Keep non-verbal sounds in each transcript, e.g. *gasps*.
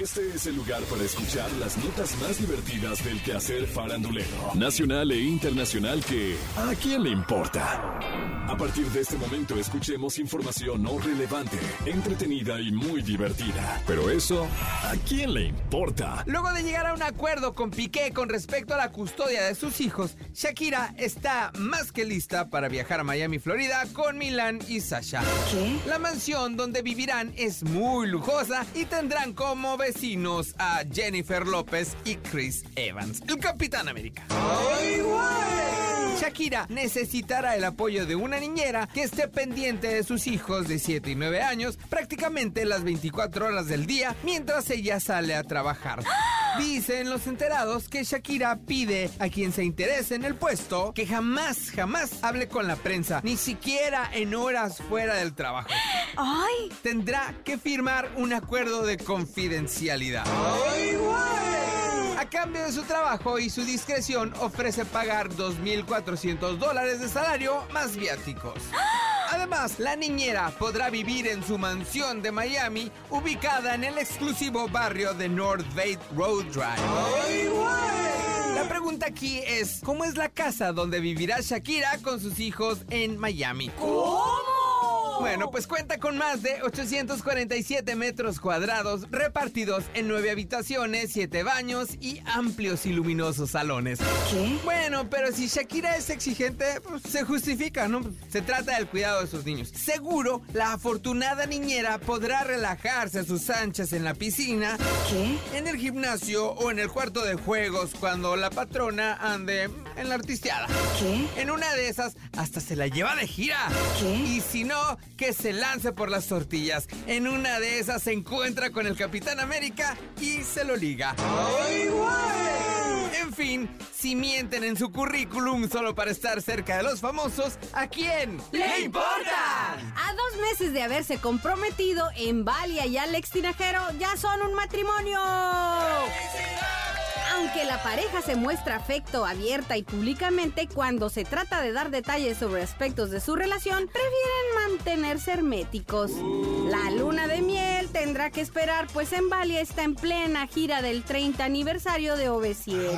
Este es el lugar para escuchar las notas más divertidas del quehacer farandulero, nacional e internacional que ¿a quién le importa? A partir de este momento escuchemos información no relevante, entretenida y muy divertida. Pero eso, ¿a quién le importa? Luego de llegar a un acuerdo con Piqué con respecto a la custodia de sus hijos, Shakira está más que lista para viajar a Miami, Florida con Milan y Sasha. ¿Qué? La mansión donde vivirán es muy lujosa y tendrán como vecinos a Jennifer López y Chris Evans, el Capitán América. Shakira necesitará el apoyo de una niñera que esté pendiente de sus hijos de 7 y 9 años prácticamente las 24 horas del día mientras ella sale a trabajar. Dicen los enterados que Shakira pide a quien se interese en el puesto que jamás, jamás hable con la prensa, ni siquiera en horas fuera del trabajo. ¡Ay! Tendrá que firmar un acuerdo de confidencialidad. A cambio de su trabajo y su discreción, ofrece pagar 2.400 dólares de salario más viáticos. *gasps* *gasps* Además, la niñera podrá vivir en su mansión de Miami, ubicada en el exclusivo barrio de North Bay Road Drive. La pregunta aquí es, ¿cómo es la casa donde vivirá Shakira con sus hijos en Miami? ¿Cómo? Bueno, pues cuenta con más de 847 metros cuadrados repartidos en nueve habitaciones, siete baños y amplios y luminosos salones. ¿Qué? Bueno, pero si Shakira es exigente, pues, se justifica, ¿no? Se trata del cuidado de sus niños. Seguro, la afortunada niñera podrá relajarse a sus anchas en la piscina, ¿Qué? en el gimnasio o en el cuarto de juegos cuando la patrona ande en la artisteada. ¿Qué? En una de esas, hasta se la lleva de gira. ¿Qué? Y si no, que se lance por las tortillas. En una de esas se encuentra con el Capitán América y se lo liga. En fin, si mienten en su currículum solo para estar cerca de los famosos, ¿a quién le importa? A dos meses de haberse comprometido, Embalia y Alex Tinajero ya son un matrimonio. Aunque la pareja se muestra afecto abierta y públicamente, cuando se trata de dar detalles sobre aspectos de su relación, prefieren mantenerse herméticos. La luna de miel tendrá que esperar, pues Embalia está en plena gira del 30 aniversario de OV7.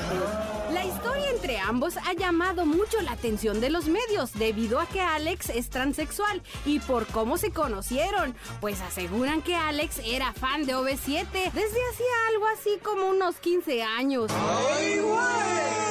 La historia entre ambos ha llamado mucho la atención de los medios debido a que Alex es transexual y por cómo se conocieron, pues aseguran que Alex era fan de OV7 desde hacía algo así como unos 15 años. La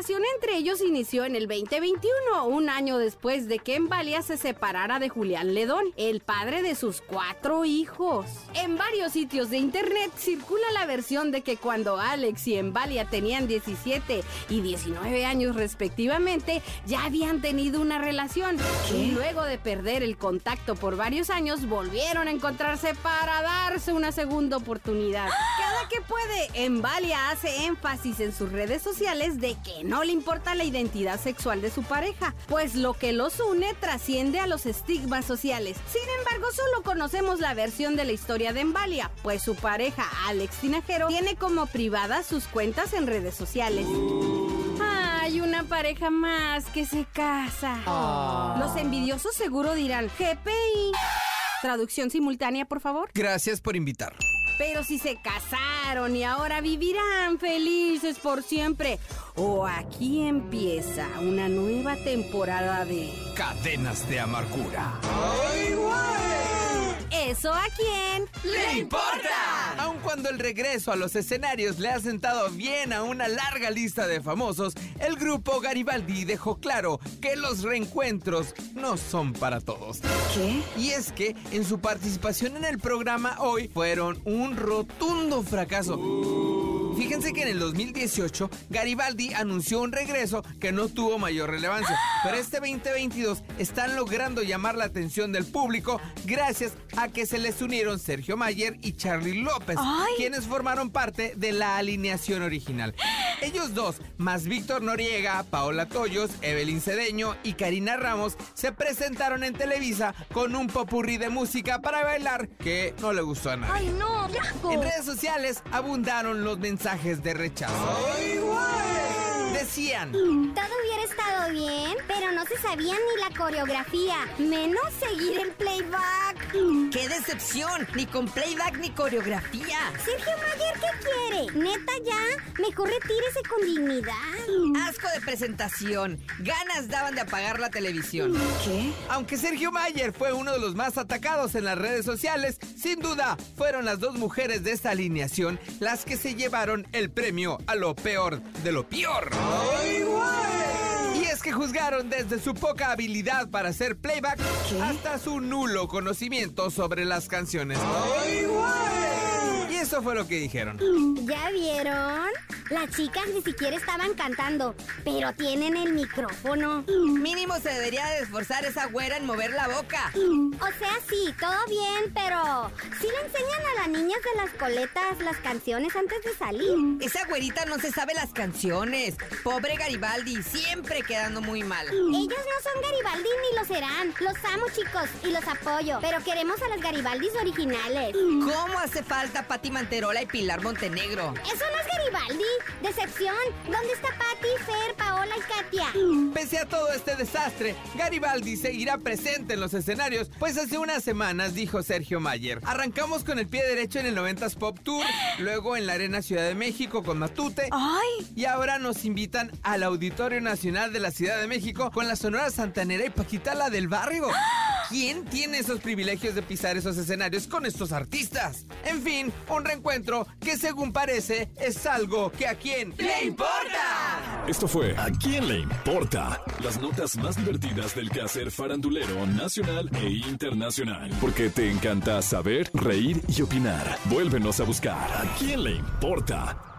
relación entre ellos inició en el 2021, un año después de que Embalia se separara de Julián Ledón, el padre de sus cuatro hijos. En varios sitios de internet circula la versión de que cuando Alex y Embalia tenían 17 y 19 años respectivamente, ya habían tenido una relación. Y luego de perder el contacto por varios años, volvieron a encontrarse para darse una segunda oportunidad. Cada que puede, Embalia hace énfasis en sus redes sociales de que no le importa la identidad sexual de su pareja, pues lo que los une trasciende a los estigmas sociales. Sin embargo, solo conocemos la versión de la historia de Embalia, pues su pareja, Alex Tinajero, tiene como privadas sus cuentas en redes sociales. Hay una pareja más que se casa. Los envidiosos seguro dirán, GPI. Traducción simultánea, por favor. Gracias por invitar. Pero si se casaron y ahora vivirán felices por siempre. O aquí empieza una nueva temporada de... Cadenas de amargura. ¿Eso a quién? ¡Le importa! Aun cuando el regreso a los escenarios le ha sentado bien a una larga lista de famosos, el grupo Garibaldi dejó claro que los reencuentros no son para todos. ¿Qué? Y es que en su participación en el programa hoy fueron un rotundo fracaso. Fíjense que en el 2018 Garibaldi anunció un regreso que no tuvo mayor relevancia, pero este 2022 están logrando llamar la atención del público gracias a que se les unieron Sergio Mayer y Charlie López, ¡Ay! quienes formaron parte de la alineación original. Ellos dos, más Víctor Noriega, Paola Toyos, Evelyn Cedeño y Karina Ramos, se presentaron en Televisa con un popurrí de música para bailar que no le gustó a nadie. ¡Ay, no! ¡Qué asco! En redes sociales abundaron los mensajes de rechazo. Hacían. Todo hubiera estado bien, pero no se sabía ni la coreografía, menos seguir el playback. ¡Qué decepción! Ni con playback ni coreografía. Sergio Mayer, ¿qué quiere? Neta ya, mejor retírese con dignidad. Asco de presentación. Ganas daban de apagar la televisión. ¿Qué? Aunque Sergio Mayer fue uno de los más atacados en las redes sociales, sin duda fueron las dos mujeres de esta alineación las que se llevaron el premio a lo peor de lo peor. Y es que juzgaron desde su poca habilidad para hacer playback hasta su nulo conocimiento sobre las canciones. Y eso fue lo que dijeron. ¿Ya vieron? Las chicas ni siquiera estaban cantando, pero tienen el micrófono. Mínimo se debería de esforzar esa güera en mover la boca. O sea, sí, todo bien, pero sí le enseñan a las niñas de las coletas las canciones antes de salir. Esa güerita no se sabe las canciones. Pobre Garibaldi, siempre quedando muy mal. Ellos no son Garibaldi ni lo serán. Los amo, chicos, y los apoyo, pero queremos a las Garibaldis originales. ¿Cómo hace falta Pati Manterola y Pilar Montenegro? Eso no es Garibaldi. Decepción. ¿Dónde está Patti, Fer, Paola y Katia? Pese a todo este desastre, Garibaldi seguirá presente en los escenarios, pues hace unas semanas dijo Sergio Mayer. Arrancamos con el pie derecho en el 90s Pop Tour, luego en la Arena Ciudad de México con Matute, ¡Ay! y ahora nos invitan al Auditorio Nacional de la Ciudad de México con la Sonora Santanera y Paquita la del Barrio. ¿Quién tiene esos privilegios de pisar esos escenarios con estos artistas? En fin, un reencuentro que según parece es algo que a quien le importa. Esto fue ¿A quién le importa? Las notas más divertidas del quehacer farandulero nacional e internacional. Porque te encanta saber, reír y opinar. Vuélvenos a buscar ¿A quién le importa?